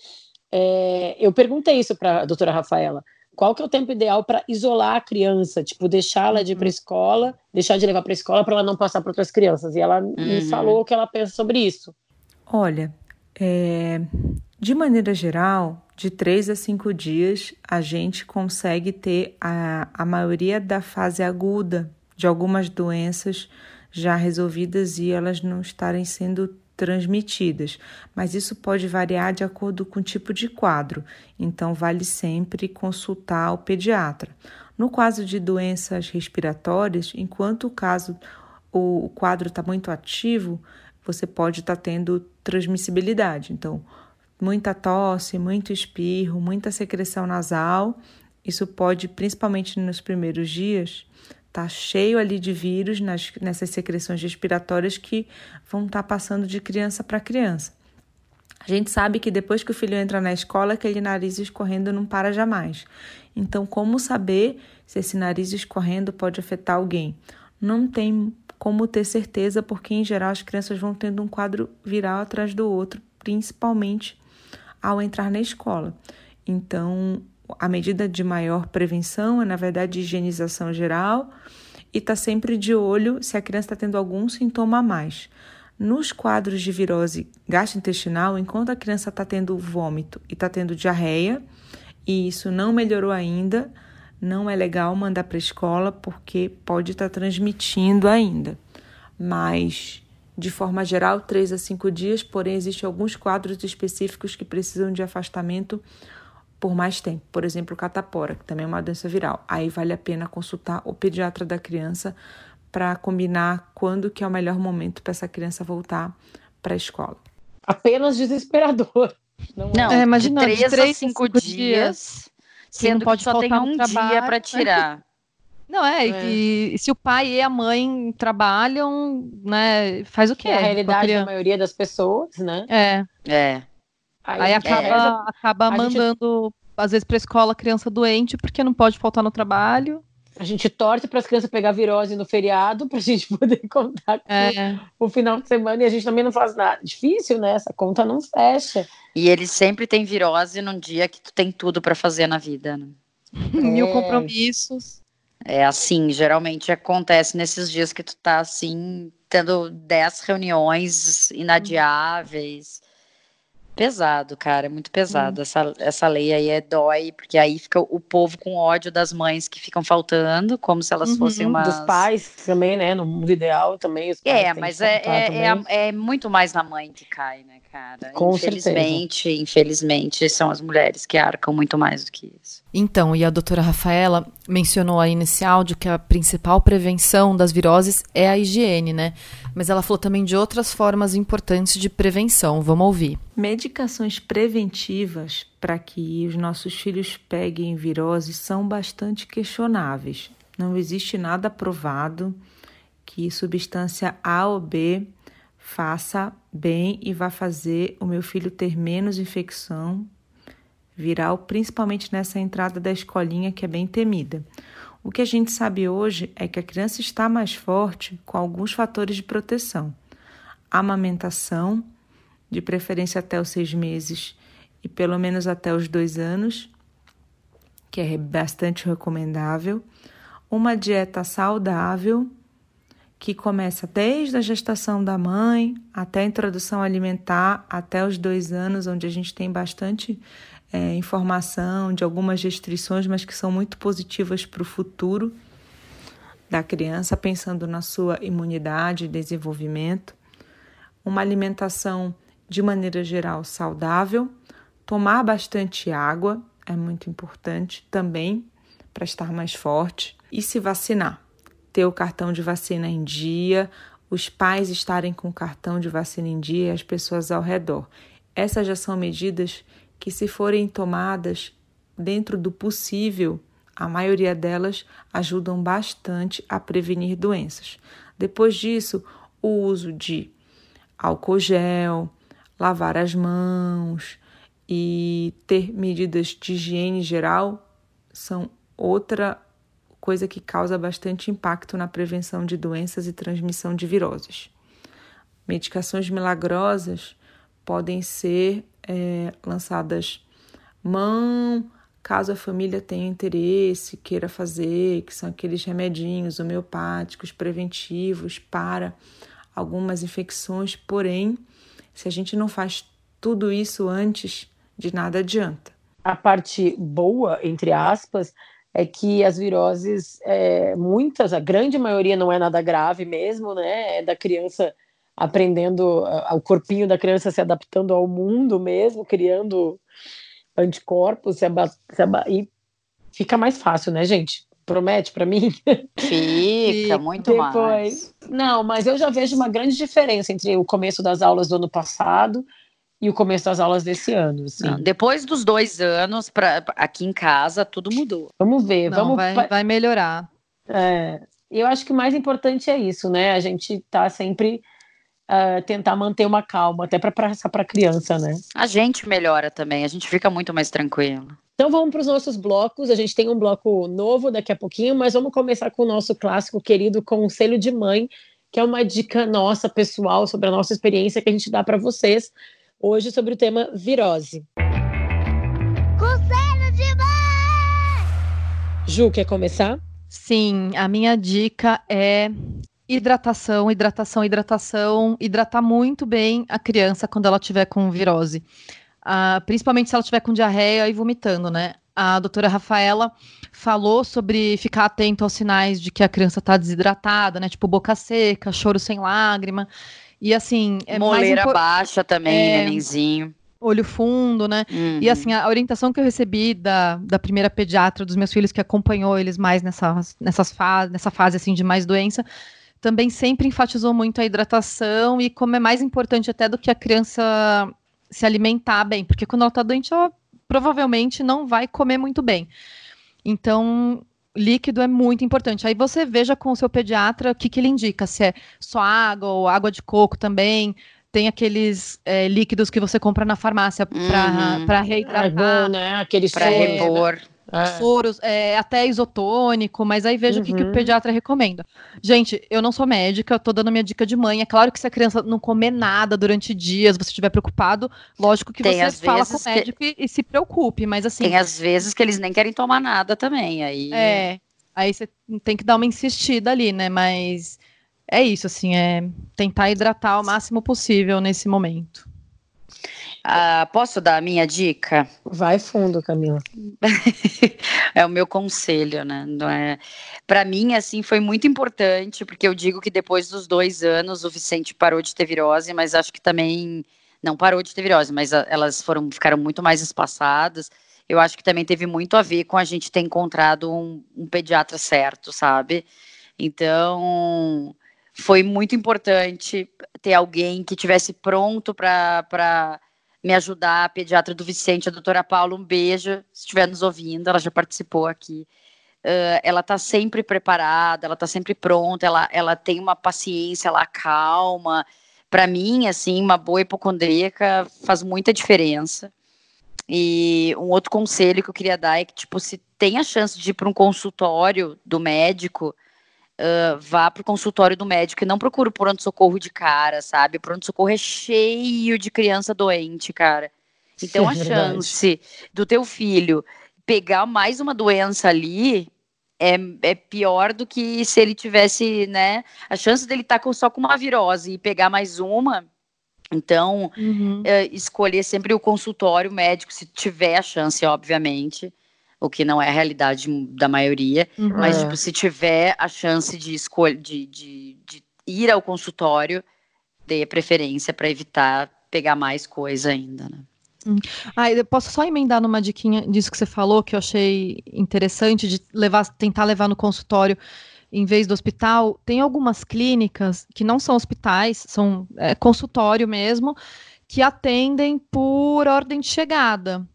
é, eu perguntei isso para a doutora Rafaela. Qual que é o tempo ideal para isolar a criança? Tipo, deixá-la de ir para uhum. escola, deixar de levar para escola para ela não passar para outras crianças. E ela uhum. me falou o que ela pensa sobre isso. Olha, é, de maneira geral, de três a cinco dias, a gente consegue ter a, a maioria da fase aguda de algumas doenças já resolvidas e elas não estarem sendo transmitidas, mas isso pode variar de acordo com o tipo de quadro, então vale sempre consultar o pediatra. No caso de doenças respiratórias, enquanto o caso o quadro está muito ativo, você pode estar tá tendo transmissibilidade. Então, muita tosse, muito espirro, muita secreção nasal. Isso pode, principalmente nos primeiros dias, tá cheio ali de vírus nas, nessas secreções respiratórias que vão estar tá passando de criança para criança. A gente sabe que depois que o filho entra na escola, aquele nariz escorrendo não para jamais. Então, como saber se esse nariz escorrendo pode afetar alguém? Não tem como ter certeza, porque em geral as crianças vão tendo um quadro viral atrás do outro, principalmente ao entrar na escola. Então, a medida de maior prevenção é, na verdade, higienização geral e está sempre de olho se a criança está tendo algum sintoma a mais. Nos quadros de virose gastrointestinal, enquanto a criança está tendo vômito e está tendo diarreia, e isso não melhorou ainda, não é legal mandar para a escola porque pode estar tá transmitindo ainda. Mas de forma geral, 3 a 5 dias, porém, existem alguns quadros específicos que precisam de afastamento por mais tempo. Por exemplo, catapora, que também é uma doença viral. Aí vale a pena consultar o pediatra da criança para combinar quando que é o melhor momento para essa criança voltar para a escola. Apenas desesperador. Não, não é, imagina, de 3 a 5 dias, dias sendo que pode que só tem um dia para tirar. Não, é, é. E, e, se o pai e a mãe trabalham, né, faz o quê? É a realidade da maioria das pessoas, né? É. É. Aí, Aí acaba, é. acaba mandando, gente... às vezes, pra escola criança doente, porque não pode faltar no trabalho. A gente torce para as crianças pegar virose no feriado para a gente poder contar é. o final de semana e a gente também não faz nada. Difícil, né? Essa conta não fecha. E ele sempre tem virose num dia que tu tem tudo para fazer na vida. Né? É. Mil compromissos. É assim, geralmente acontece nesses dias que tu tá assim, tendo dez reuniões inadiáveis. Pesado, cara, é muito pesado. Hum. Essa, essa lei aí é dói, porque aí fica o povo com ódio das mães que ficam faltando, como se elas uhum. fossem uma. Dos pais também, né? No mundo ideal também. é, mas é, é, é, é, muito mais na mãe que cai, né, cara? Com infelizmente, certeza. infelizmente, são as mulheres que arcam muito mais do que isso. Então, e a doutora Rafaela mencionou aí nesse áudio que a principal prevenção das viroses é a higiene, né? Mas ela falou também de outras formas importantes de prevenção. Vamos ouvir. Medicações preventivas para que os nossos filhos peguem virose são bastante questionáveis. Não existe nada provado que substância A ou B faça bem e vá fazer o meu filho ter menos infecção viral, principalmente nessa entrada da escolinha que é bem temida. O que a gente sabe hoje é que a criança está mais forte com alguns fatores de proteção. Amamentação, de preferência até os seis meses e pelo menos até os dois anos, que é bastante recomendável. Uma dieta saudável, que começa desde a gestação da mãe até a introdução alimentar, até os dois anos, onde a gente tem bastante é, informação de algumas restrições, mas que são muito positivas para o futuro da criança, pensando na sua imunidade e desenvolvimento. Uma alimentação de maneira geral saudável, tomar bastante água é muito importante também para estar mais forte e se vacinar ter o cartão de vacina em dia, os pais estarem com o cartão de vacina em dia e as pessoas ao redor. Essas já são medidas que, se forem tomadas dentro do possível, a maioria delas ajudam bastante a prevenir doenças. Depois disso, o uso de álcool gel, lavar as mãos e ter medidas de higiene geral são outra coisa que causa bastante impacto na prevenção de doenças e transmissão de viroses. Medicações milagrosas podem ser é, lançadas mão, caso a família tenha interesse, queira fazer, que são aqueles remedinhos homeopáticos preventivos para algumas infecções, porém, se a gente não faz tudo isso antes, de nada adianta. A parte boa, entre aspas, é que as viroses, é, muitas, a grande maioria não é nada grave mesmo, né? É da criança aprendendo, o corpinho da criança se adaptando ao mundo mesmo, criando anticorpos, se aba, se aba, e fica mais fácil, né, gente? Promete para mim? Fica, muito Depois, mais. Não, mas eu já vejo uma grande diferença entre o começo das aulas do ano passado e o começo das aulas desse ano. Assim. Não, depois dos dois anos, pra, aqui em casa, tudo mudou. Vamos ver, Não, vamos. Vai, vai melhorar. É, eu acho que o mais importante é isso, né? A gente tá sempre uh, tentar manter uma calma, até para passar para a criança, né? A gente melhora também, a gente fica muito mais tranquilo. Então vamos para os nossos blocos. A gente tem um bloco novo daqui a pouquinho, mas vamos começar com o nosso clássico querido Conselho de Mãe, que é uma dica nossa pessoal sobre a nossa experiência que a gente dá para vocês hoje sobre o tema virose. Conselho de mãe! Ju, quer começar? Sim, a minha dica é hidratação, hidratação, hidratação, hidratar muito bem a criança quando ela tiver com virose. Uh, principalmente se ela tiver com diarreia e vomitando, né? A doutora Rafaela falou sobre ficar atento aos sinais de que a criança está desidratada, né? Tipo boca seca, choro sem lágrima. E assim. É Moleira baixa também, é, nenenzinho. Olho fundo, né? Uhum. E assim, a orientação que eu recebi da, da primeira pediatra dos meus filhos, que acompanhou eles mais nessa, nessas fase, nessa fase assim, de mais doença, também sempre enfatizou muito a hidratação e como é mais importante até do que a criança se alimentar bem, porque quando ela tá doente, ela provavelmente não vai comer muito bem. Então, líquido é muito importante. Aí você veja com o seu pediatra o que, que ele indica, se é só água ou água de coco também. Tem aqueles é, líquidos que você compra na farmácia para uhum. reidratar. É bom, né? Aqueles para repor. É. Soros, é, até isotônico, mas aí veja uhum. o que, que, o uhum. pediatra recomenda. Gente, eu não sou médica, eu tô dando minha dica de mãe. É claro que se a criança não comer nada durante dias, você estiver preocupado, lógico que tem você fala com o médico que... e, e, se preocupe, mas assim. Tem às vezes que eles nem querem tomar nada também. Aí... É. Aí você tem que dar uma insistida ali, né? Mas é isso, assim, é tentar hidratar o máximo possível nesse momento. Ah, posso dar a minha dica? Vai fundo, Camila. é o meu conselho, né? Não é... Para mim, assim, foi muito importante, porque eu digo que depois dos dois anos o Vicente parou de ter virose, mas acho que também não parou de ter virose, mas elas foram ficaram muito mais espaçadas. Eu acho que também teve muito a ver com a gente ter encontrado um, um pediatra certo, sabe? Então, foi muito importante ter alguém que tivesse pronto para me ajudar, a pediatra do Vicente, a doutora Paula, um beijo, se estiver nos ouvindo, ela já participou aqui. Uh, ela está sempre preparada, ela está sempre pronta, ela, ela tem uma paciência, ela calma. Para mim, assim, uma boa hipocondríaca faz muita diferença. E um outro conselho que eu queria dar é que, tipo, se tem a chance de ir para um consultório do médico, uh, vá para o consultório do médico e não procure o pronto-socorro de cara, sabe? O pronto-socorro é cheio de criança doente, cara. Então, a é chance do teu filho pegar mais uma doença ali é, é pior do que se ele tivesse, né? A chance dele estar tá com, só com uma virose e pegar mais uma. Então, uhum. é, escolher sempre o consultório médico, se tiver a chance, obviamente, o que não é a realidade da maioria, uhum. mas tipo, se tiver a chance de escolha de, de, de ir ao consultório, dê preferência para evitar pegar mais coisa ainda, né? Hum. Ah, eu posso só emendar numa diquinha disso que você falou, que eu achei interessante, de levar, tentar levar no consultório em vez do hospital. Tem algumas clínicas que não são hospitais, são é, consultório mesmo, que atendem por ordem de chegada.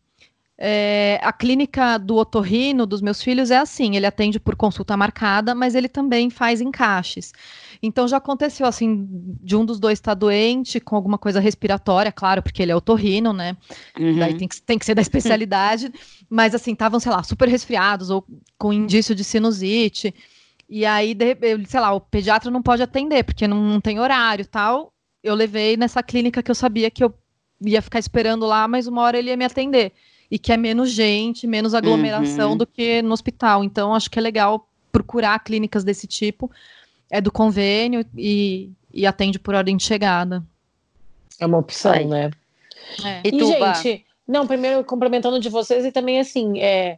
É, a clínica do otorrino dos meus filhos é assim, ele atende por consulta marcada, mas ele também faz encaixes. Então já aconteceu assim, de um dos dois estar tá doente com alguma coisa respiratória, claro, porque ele é otorrino, né? Uhum. Daí tem que, tem que ser da especialidade, mas assim, estavam, sei lá, super resfriados ou com indício de sinusite. E aí, de, sei lá, o pediatra não pode atender, porque não, não tem horário tal. Eu levei nessa clínica que eu sabia que eu ia ficar esperando lá, mas uma hora ele ia me atender e que é menos gente, menos aglomeração uhum. do que no hospital. Então, acho que é legal procurar clínicas desse tipo. É do convênio e, e atende por ordem de chegada. É uma opção, Ai. né? É. E, e gente, não, primeiro complementando de vocês e também assim, é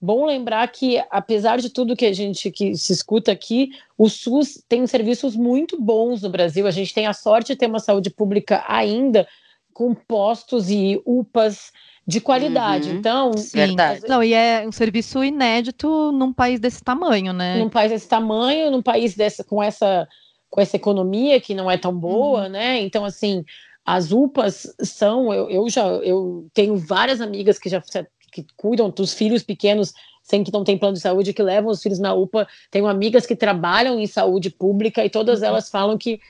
bom lembrar que apesar de tudo que a gente que se escuta aqui, o SUS tem serviços muito bons no Brasil. A gente tem a sorte de ter uma saúde pública ainda com postos e UPAs de qualidade. Uhum, então, sim. Verdade. Não, e é um serviço inédito num país desse tamanho, né? Num país desse tamanho, num país dessa, com essa com essa economia que não é tão boa, uhum. né? Então, assim, as UPAs são, eu, eu já eu tenho várias amigas que já que cuidam dos filhos pequenos sem que não tem plano de saúde, que levam os filhos na UPA. Tenho amigas que trabalham em saúde pública e todas uhum. elas falam que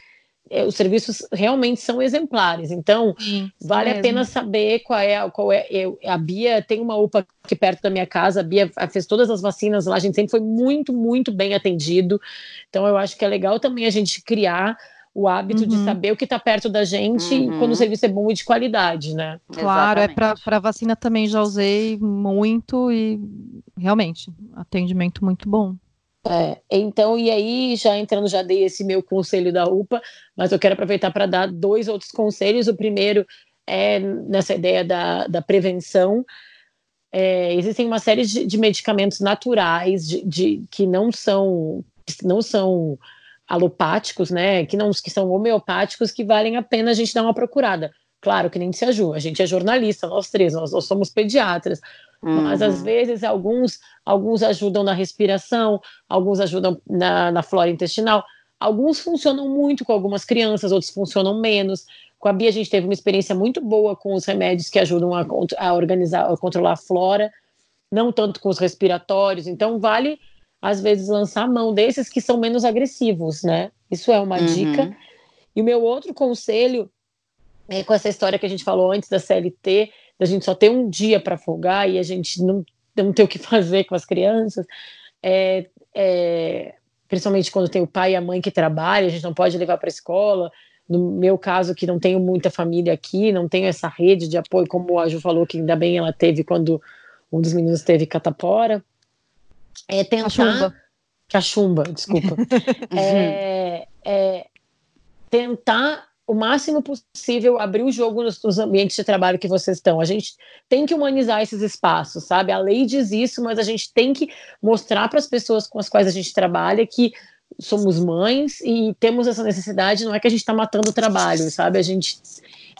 os serviços realmente são exemplares. Então, Sim, vale mesmo. a pena saber qual é, qual é. Eu, a Bia tem uma UPA aqui perto da minha casa, a Bia fez todas as vacinas lá, a gente sempre foi muito, muito bem atendido. Então, eu acho que é legal também a gente criar o hábito uhum. de saber o que está perto da gente uhum. quando o serviço é bom e de qualidade, né? Claro, é Exatamente. é para vacina também já usei muito e realmente atendimento muito bom. É, então, e aí, já entrando, já dei esse meu conselho da UPA, mas eu quero aproveitar para dar dois outros conselhos. O primeiro é nessa ideia da, da prevenção. É, existem uma série de, de medicamentos naturais de, de, que não são não são alopáticos, né? Que não que são homeopáticos que valem a pena a gente dar uma procurada. Claro que nem se ajuda. A gente é jornalista, nós três, nós, nós somos pediatras. Uhum. Mas às uhum. vezes alguns, alguns ajudam na respiração, alguns ajudam na, na flora intestinal. Alguns funcionam muito com algumas crianças, outros funcionam menos. Com a Bia, a gente teve uma experiência muito boa com os remédios que ajudam a, a organizar, a controlar a flora, não tanto com os respiratórios. Então, vale, às vezes, lançar a mão desses que são menos agressivos, né? Isso é uma uhum. dica. E o meu outro conselho é com essa história que a gente falou antes da CLT, da gente só ter um dia para folgar e a gente não, não ter o que fazer com as crianças, é, é, principalmente quando tem o pai e a mãe que trabalham, a gente não pode levar para a escola. No meu caso, que não tenho muita família aqui, não tenho essa rede de apoio, como a Ju falou, que ainda bem ela teve quando um dos meninos teve catapora. É tentar. Cachumba. Cachumba, desculpa. é, é, tentar o máximo possível abrir o jogo nos, nos, ambientes de trabalho que vocês estão. A gente tem que humanizar esses espaços, sabe? A lei diz isso, mas a gente tem que mostrar para as pessoas com as quais a gente trabalha que somos mães e temos essa necessidade. Não é que a gente está matando o trabalho, sabe? A gente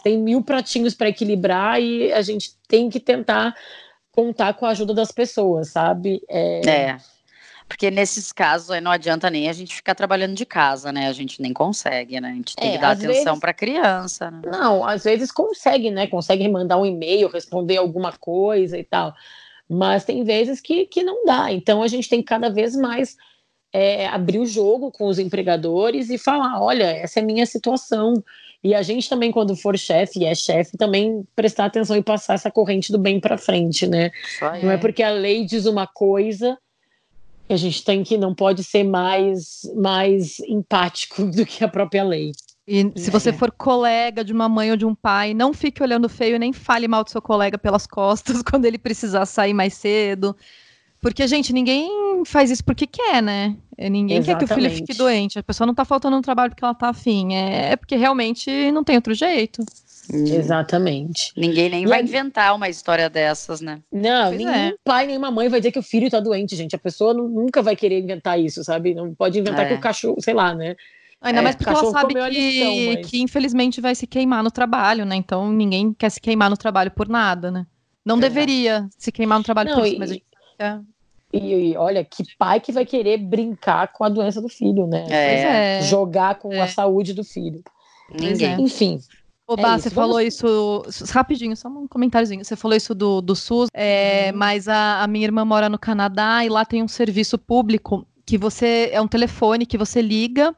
tem mil pratinhos para equilibrar e a gente tem que tentar contar com a ajuda das pessoas, sabe? é. é. Porque nesses casos aí não adianta nem a gente ficar trabalhando de casa, né? A gente nem consegue, né? A gente tem é, que dar atenção vezes... para a criança. Né? Não, às vezes consegue, né? Consegue mandar um e-mail, responder alguma coisa e tal. Mas tem vezes que, que não dá. Então a gente tem que cada vez mais é, abrir o jogo com os empregadores e falar: olha, essa é a minha situação. E a gente também, quando for chefe e é chefe, também prestar atenção e passar essa corrente do bem para frente, né? Não é porque a lei diz uma coisa a gente tem que não pode ser mais mais empático do que a própria lei. E se você for colega de uma mãe ou de um pai, não fique olhando feio nem fale mal do seu colega pelas costas quando ele precisar sair mais cedo. Porque, gente, ninguém faz isso porque quer, né? É, ninguém Exatamente. quer que o filho fique doente. A pessoa não tá faltando no trabalho porque ela tá afim. É, é porque realmente não tem outro jeito. Exatamente. Ninguém nem e vai inventar uma história dessas, né? Não, pois nenhum é. pai, nenhuma mãe vai dizer que o filho tá doente, gente. A pessoa nunca vai querer inventar isso, sabe? Não pode inventar é. que o cachorro, sei lá, né? Ainda é, mais porque ela sabe que, lição, mas... que, infelizmente vai se queimar no trabalho, né? Então ninguém quer se queimar no trabalho por nada, né? Não deveria se queimar no trabalho Não, por isso, mas a gente. E, e, olha, que pai que vai querer brincar com a doença do filho, né? É. é. Jogar com é. a saúde do filho. Ninguém. É. Oba, é você falou isso rapidinho, só um comentáriozinho. Você falou isso do, do SUS, é, uhum. mas a, a minha irmã mora no Canadá e lá tem um serviço público que você é um telefone que você liga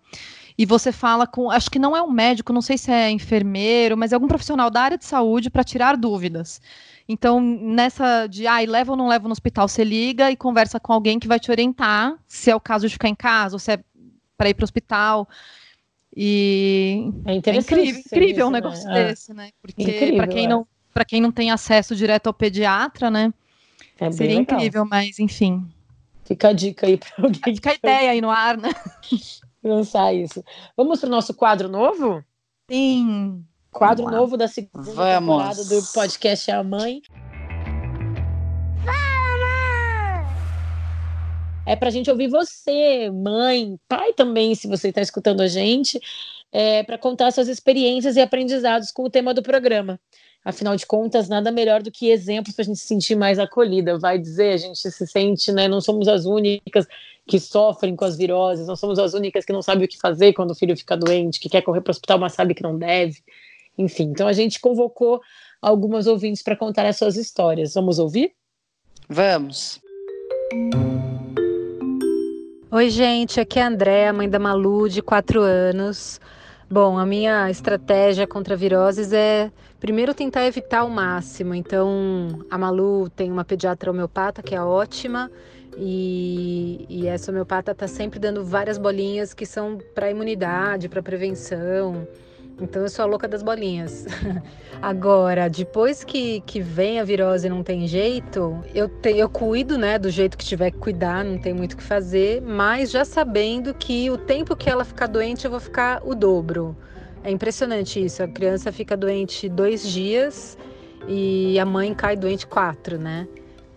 e você fala com, acho que não é um médico, não sei se é enfermeiro, mas é algum profissional da área de saúde para tirar dúvidas. Então, nessa de, ah, leva ou não leva no hospital, você liga e conversa com alguém que vai te orientar se é o caso de ficar em casa ou se é para ir para o hospital. E é, é incrível, incrível um negócio né? desse, né? Porque para quem é. não para quem não tem acesso direto ao pediatra, né? É seria incrível, mas enfim. Fica a dica aí para alguém. Fica a ideia aí no ar, né? Lançar isso. Vamos para o nosso quadro novo? Sim. Quadro Vamos novo da segunda Vamos. temporada do podcast A Mãe. É para a gente ouvir você, mãe, pai também, se você está escutando a gente, é, para contar suas experiências e aprendizados com o tema do programa. Afinal de contas, nada melhor do que exemplos para a gente se sentir mais acolhida. Vai dizer, a gente se sente, né? Não somos as únicas que sofrem com as viroses, não somos as únicas que não sabem o que fazer quando o filho fica doente, que quer correr para o hospital, mas sabe que não deve. Enfim, então a gente convocou algumas ouvintes para contar as suas histórias. Vamos ouvir? Vamos. Oi, gente, aqui é a Andréa, mãe da Malu, de 4 anos. Bom, a minha estratégia contra viroses é primeiro tentar evitar ao máximo. Então, a Malu tem uma pediatra homeopata que é ótima e, e essa homeopata está sempre dando várias bolinhas que são para imunidade, para prevenção. Então eu sou a louca das bolinhas. Agora, depois que, que vem a virose e não tem jeito, eu, te, eu cuido, né, do jeito que tiver que cuidar, não tem muito o que fazer, mas já sabendo que o tempo que ela ficar doente, eu vou ficar o dobro. É impressionante isso. A criança fica doente dois dias e a mãe cai doente quatro, né?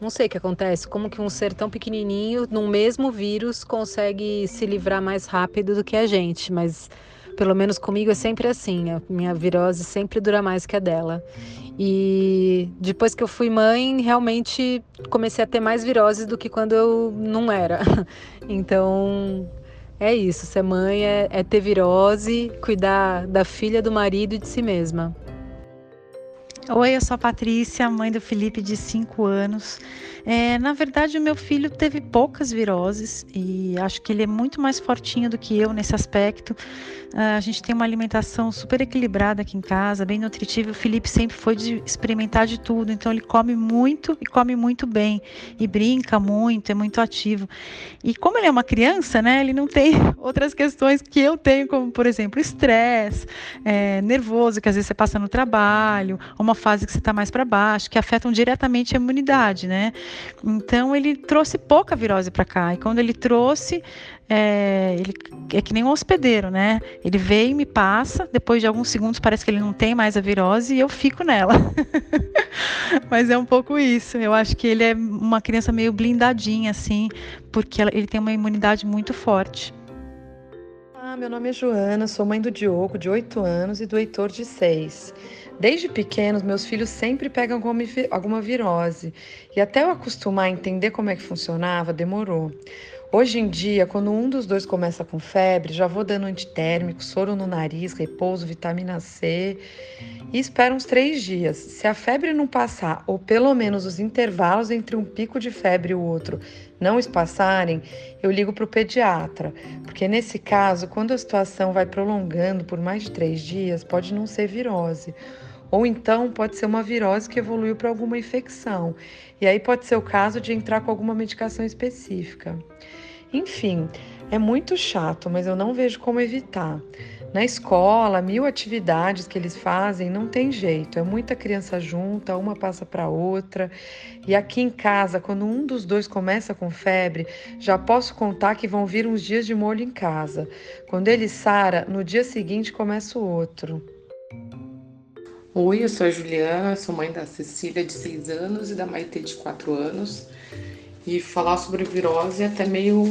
Não sei o que acontece, como que um ser tão pequenininho, num mesmo vírus, consegue se livrar mais rápido do que a gente, mas pelo menos comigo é sempre assim. A minha virose sempre dura mais que a dela. E depois que eu fui mãe, realmente comecei a ter mais viroses do que quando eu não era. Então, é isso. Ser mãe é, é ter virose, cuidar da filha, do marido e de si mesma. Oi, eu sou a Patrícia, mãe do Felipe de 5 anos. É, na verdade, o meu filho teve poucas viroses e acho que ele é muito mais fortinho do que eu nesse aspecto. Uh, a gente tem uma alimentação super equilibrada aqui em casa, bem nutritiva. O Felipe sempre foi de experimentar de tudo, então ele come muito e come muito bem e brinca muito, é muito ativo. E como ele é uma criança, né, ele não tem outras questões que eu tenho, como por exemplo, estresse, é, nervoso que às vezes você passa no trabalho, uma fase que você está mais para baixo, que afetam diretamente a imunidade, né? Então ele trouxe pouca virose para cá. E quando ele trouxe, é, ele é que nem um hospedeiro, né? Ele e me passa, depois de alguns segundos parece que ele não tem mais a virose e eu fico nela. Mas é um pouco isso. Eu acho que ele é uma criança meio blindadinha, assim, porque ele tem uma imunidade muito forte. Ah, meu nome é Joana, sou mãe do Diogo, de 8 anos, e do Heitor, de 6. Desde pequenos, meus filhos sempre pegam alguma virose. E até eu acostumar a entender como é que funcionava, demorou. Hoje em dia, quando um dos dois começa com febre, já vou dando antitérmico, soro no nariz, repouso, vitamina C e espero uns três dias. Se a febre não passar, ou pelo menos os intervalos entre um pico de febre e o outro não espaçarem, eu ligo para o pediatra, porque nesse caso, quando a situação vai prolongando por mais de três dias, pode não ser virose. Ou então pode ser uma virose que evoluiu para alguma infecção. E aí pode ser o caso de entrar com alguma medicação específica. Enfim, É muito chato, mas eu não vejo como evitar. Na escola, mil atividades que eles fazem, não tem jeito. É muita criança junta, uma passa para outra. E aqui em casa, quando um dos dois começa com febre, já posso contar que vão vir uns dias de molho em casa. Quando ele sara, no dia seguinte começa o outro. Oi, eu sou a Juliana, sou mãe da Cecília de 6 anos e da Maite de 4 anos. E falar sobre virose é até meio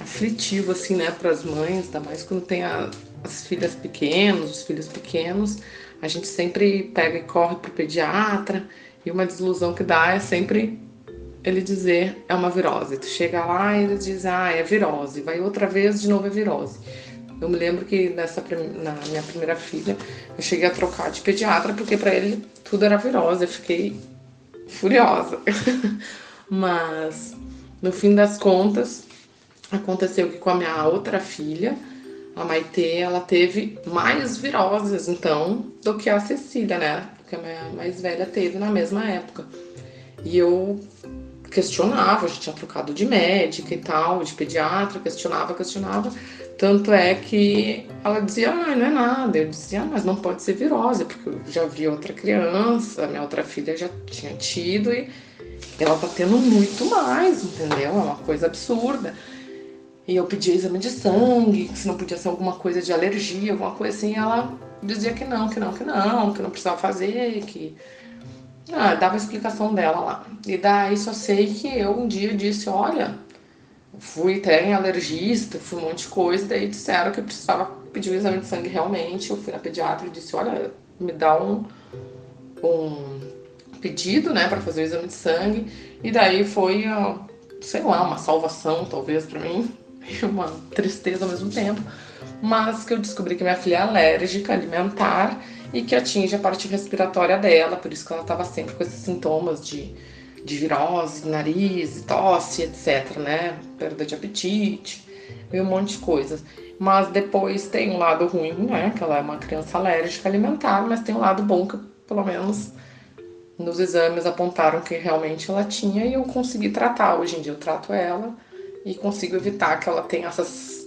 aflitivo, assim, né, para as mães, ainda mais quando tem a, as filhas pequenas, os filhos pequenos. A gente sempre pega e corre pro pediatra e uma desilusão que dá é sempre ele dizer é uma virose. Tu chega lá e ele diz, ah, é virose. Vai outra vez, de novo é virose. Eu me lembro que nessa na minha primeira filha eu cheguei a trocar de pediatra porque para ele tudo era virose. Eu fiquei furiosa. Mas no fim das contas, aconteceu que com a minha outra filha, a Maitê, ela teve mais viroses, então, do que a Cecília, né? Que a minha mais velha teve na mesma época. E eu questionava, a gente tinha trocado de médica e tal, de pediatra, questionava, questionava. Tanto é que ela dizia, ah, não é nada. Eu dizia, ah, mas não pode ser virose, porque eu já vi outra criança, minha outra filha já tinha tido e ela tá tendo muito mais, entendeu? É uma coisa absurda. E eu pedia exame de sangue, se não podia ser alguma coisa de alergia, alguma coisa assim. Ela dizia que não, que não, que não, que não precisava fazer, que. Ah, dava a explicação dela lá. E daí só sei que eu um dia disse: olha, fui até em alergista, fui um monte de coisa, daí disseram que eu precisava pedir um exame de sangue realmente. Eu fui na pediatra e disse: olha, me dá um, um pedido, né, para fazer o exame de sangue. E daí foi, sei lá, uma salvação talvez para mim uma tristeza ao mesmo tempo, mas que eu descobri que minha filha é alérgica alimentar e que atinge a parte respiratória dela, por isso que ela estava sempre com esses sintomas de, de virose, nariz, tosse, etc, né? Perda de apetite e um monte de coisas. Mas depois tem um lado ruim, né? Que ela é uma criança alérgica alimentar, mas tem um lado bom que pelo menos nos exames apontaram que realmente ela tinha e eu consegui tratar. Hoje em dia eu trato ela e consigo evitar que ela tenha essas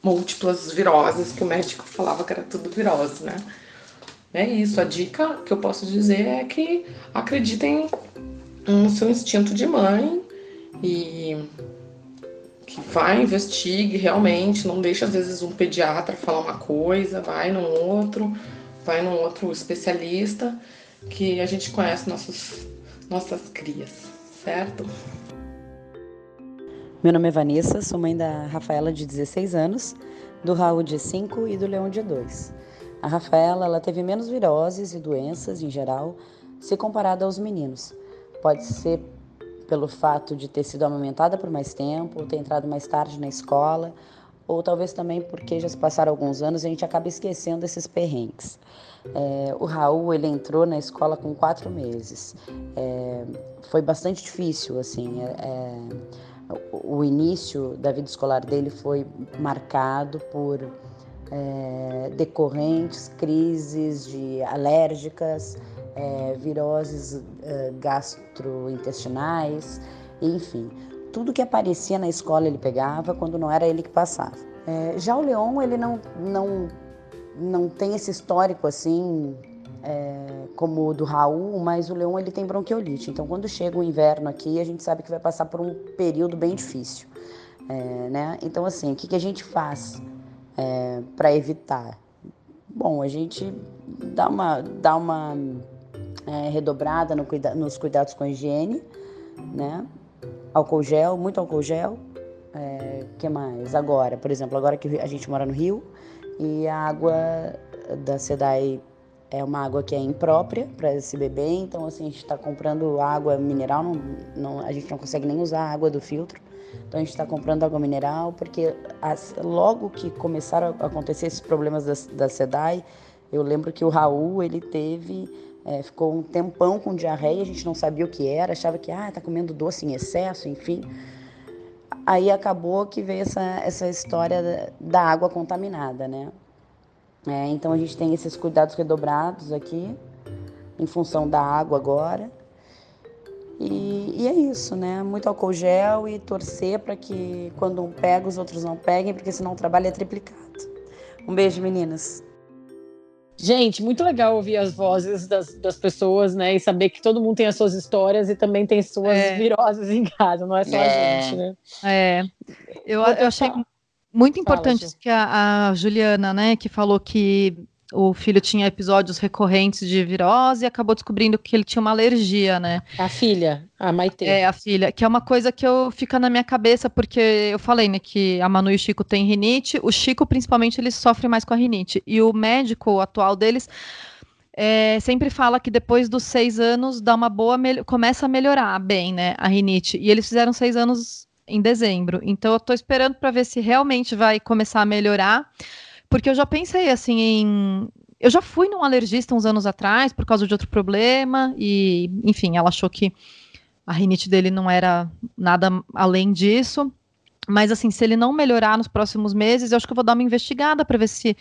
múltiplas viroses que o médico falava que era tudo virose, né? É isso. A dica que eu posso dizer é que acreditem no seu instinto de mãe e que vai, investigue realmente, não deixe às vezes um pediatra falar uma coisa, vai num outro, vai num outro especialista que a gente conhece nossos, nossas crias, certo? Meu nome é Vanessa, sou mãe da Rafaela de 16 anos, do Raul de 5 e do Leão de 2. A Rafaela ela teve menos viroses e doenças em geral se comparada aos meninos. Pode ser pelo fato de ter sido amamentada por mais tempo, ou ter entrado mais tarde na escola, ou talvez também porque já se passaram alguns anos e a gente acaba esquecendo esses perrengues. É, o Raul ele entrou na escola com quatro meses. É, foi bastante difícil, assim. É, é o início da vida escolar dele foi marcado por é, decorrentes crises de alérgicas, é, viroses é, gastrointestinais, enfim, tudo que aparecia na escola ele pegava quando não era ele que passava. É, já o Leon ele não, não, não tem esse histórico assim é, como o do Raul, mas o leão ele tem bronquiolite. Então, quando chega o inverno aqui, a gente sabe que vai passar por um período bem difícil. É, né? Então, assim, o que, que a gente faz é, para evitar? Bom, a gente dá uma, dá uma é, redobrada no cuida nos cuidados com higiene, né? Álcool gel, muito álcool gel. É, que mais? Agora, por exemplo, agora que a gente mora no Rio e a água da SEDAI é uma água que é imprópria para se beber, então assim, a gente está comprando água mineral, não, não, a gente não consegue nem usar a água do filtro, então a gente está comprando água mineral, porque as, logo que começaram a acontecer esses problemas da, da SEDAI, eu lembro que o Raul, ele teve, é, ficou um tempão com diarreia, a gente não sabia o que era, achava que, ah, tá comendo doce em excesso, enfim. Aí acabou que veio essa, essa história da, água contaminada, né? É, então a gente tem esses cuidados redobrados aqui, em função da água agora. E, e, é isso, né? Muito álcool gel e torcer para que quando um pega, os outros não peguem, porque senão o trabalho é triplicado. Um beijo, meninas. Gente, muito legal ouvir as vozes das, das pessoas, né? E saber que todo mundo tem as suas histórias e também tem suas é. viroses em casa, não é só é. a gente, né? É. Eu, eu achei muito importante Fala, que a, a Juliana, né, que falou que o filho tinha episódios recorrentes de virose e acabou descobrindo que ele tinha uma alergia, né? A filha, a Maite. É, a filha, que é uma coisa que eu fica na minha cabeça, porque eu falei, né, que a Manu e o Chico têm rinite, o Chico, principalmente, ele sofre mais com a rinite. E o médico atual deles é, sempre fala que depois dos seis anos dá uma boa, começa a melhorar bem, né, a rinite. E eles fizeram seis anos em dezembro. Então eu tô esperando para ver se realmente vai começar a melhorar. Porque eu já pensei assim em. Eu já fui num alergista uns anos atrás por causa de outro problema, e, enfim, ela achou que a rinite dele não era nada além disso. Mas, assim, se ele não melhorar nos próximos meses, eu acho que eu vou dar uma investigada para ver se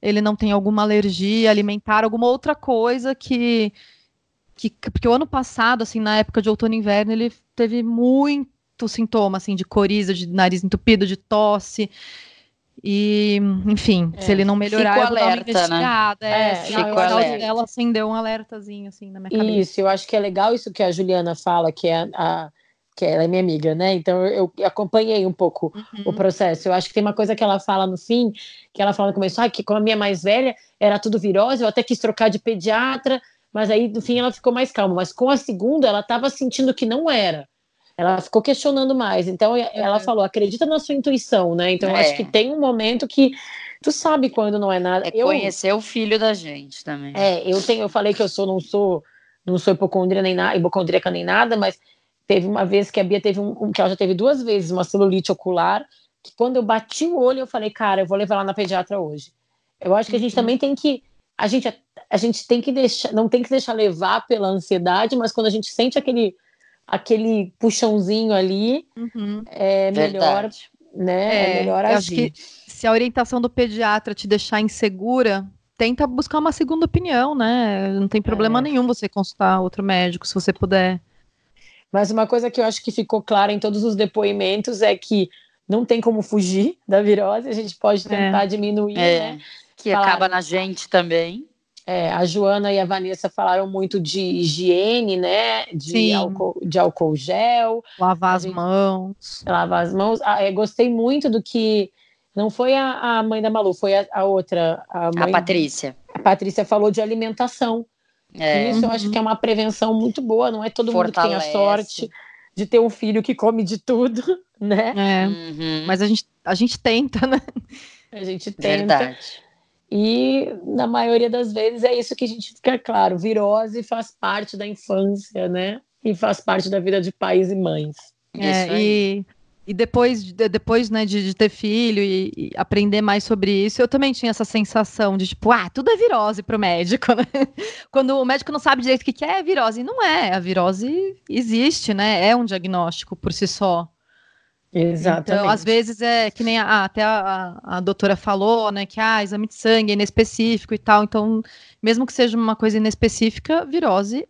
ele não tem alguma alergia alimentar, alguma outra coisa que, que. Porque o ano passado, assim, na época de outono e inverno, ele teve muito sintoma, assim, de coriza, de nariz entupido, de tosse. E, enfim, é. se ele não melhorar, Fico eu vou alerta, dar uma Né? É, é Fico alerta. ela acendeu um alertazinho, assim, na minha cabeça. Isso, eu acho que é legal isso que a Juliana fala, que é a, que ela é minha amiga, né? Então eu, eu acompanhei um pouco uhum. o processo. Eu acho que tem uma coisa que ela fala no fim, que ela fala no começo, ah, que com a minha mais velha era tudo virose, eu até quis trocar de pediatra, mas aí no fim ela ficou mais calma. Mas com a segunda, ela estava sentindo que não era. Ela ficou questionando mais. Então ela falou: acredita na sua intuição, né? Então é. acho que tem um momento que tu sabe quando não é nada. É eu, conhecer o filho da gente também. É, eu tenho, eu falei que eu sou, não sou, não sou hipocondria nem nada, hipocondríaca nem nada, mas teve uma vez que a Bia teve um, que ela já teve duas vezes uma celulite ocular, que quando eu bati o olho, eu falei, cara, eu vou levar ela na pediatra hoje. Eu acho que a gente uhum. também tem que. A gente, a gente tem que deixar, não tem que deixar levar pela ansiedade, mas quando a gente sente aquele aquele puxãozinho ali, uhum. é melhor, Verdade. né? É, é melhor agir. Acho que se a orientação do pediatra te deixar insegura, tenta buscar uma segunda opinião, né? Não tem problema é. nenhum você consultar outro médico, se você puder. Mas uma coisa que eu acho que ficou clara em todos os depoimentos é que não tem como fugir da virose, a gente pode tentar é. diminuir, é. né? Que Falar... acaba na gente também. É, a Joana e a Vanessa falaram muito de higiene, né? De, álcool, de álcool gel. Lavar as mãos. Lavar as mãos. Ah, é, gostei muito do que. Não foi a, a mãe da Malu, foi a, a outra. A, mãe, a Patrícia. A Patrícia falou de alimentação. É. Isso eu acho que é uma prevenção muito boa. Não é todo Fortalece. mundo que tem a sorte de ter um filho que come de tudo, né? É. Uhum. Mas a gente, a gente tenta, né? A gente tenta. Verdade. E na maioria das vezes é isso que a gente fica claro: virose faz parte da infância, né? E faz parte da vida de pais e mães. É, e, e depois, depois né, de, de ter filho e, e, aprender mais sobre isso, eu também tinha essa sensação de tipo, ah, tudo é virose para o médico, né? Quando o médico não sabe direito o que é virose, não é. A virose existe, né? É um diagnóstico por si só. Exatamente. Então, às vezes é que nem a, até a, a, doutora falou, né, que ah, exame de sangue é inespecífico e tal. Então, mesmo que seja uma coisa inespecífica, virose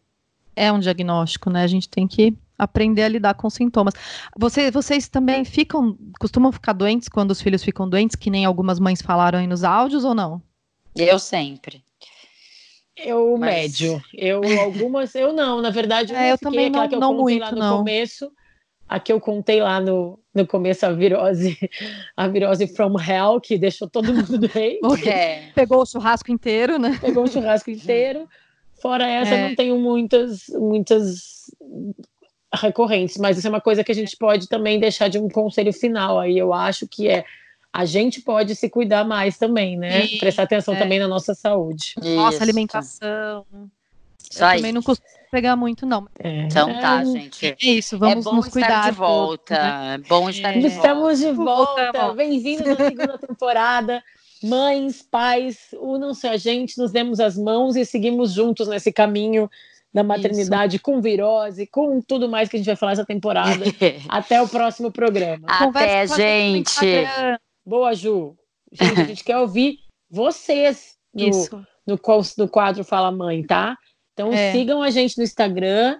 é um diagnóstico, né? A gente tem que aprender a lidar com sintomas. Você, vocês também ficam, costumam ficar doentes quando os filhos ficam doentes, que nem algumas mães falaram aí nos áudios ou não? Eu sempre. Eu Mas... médio. Eu algumas, eu não, na verdade, eu, é, eu também não, que eu não muito, lá no não. começo a que eu contei lá no, no começo, a virose, a virose from hell, que deixou todo mundo doente. É. Pegou o churrasco inteiro, né? Pegou o churrasco inteiro. Fora essa, é. não tenho muitas, muitas recorrentes, mas isso é uma coisa que a gente pode também deixar de um conselho final aí, eu acho que é a gente pode se cuidar mais também, né? Prestar atenção é. também na nossa saúde. Nossa alimentação. Isso eu também não costumo pegar muito, não. É. Então tá, é. gente. É isso, vamos é nos cuidar. de volta. Né? É bom estar de Estamos volta. de volta. Bem-vindos à segunda temporada. Mães, pais, unam-se a gente, nos demos as mãos e seguimos juntos nesse caminho da maternidade, Isso. com virose, com tudo mais que a gente vai falar essa temporada. Até o próximo programa. Até, gente. Boa, Ju. Gente, a gente quer ouvir vocês no, no, no quadro Fala Mãe, tá? Então é. sigam a gente no Instagram,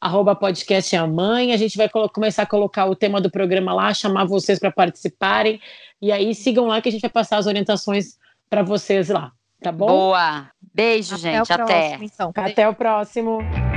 arroba podcast a mãe. A gente vai começar a colocar o tema do programa lá, chamar vocês para participarem. E aí sigam lá que a gente vai passar as orientações para vocês lá, tá bom? Boa. Beijo, gente. Até. O até. próximo, então. Até o próximo.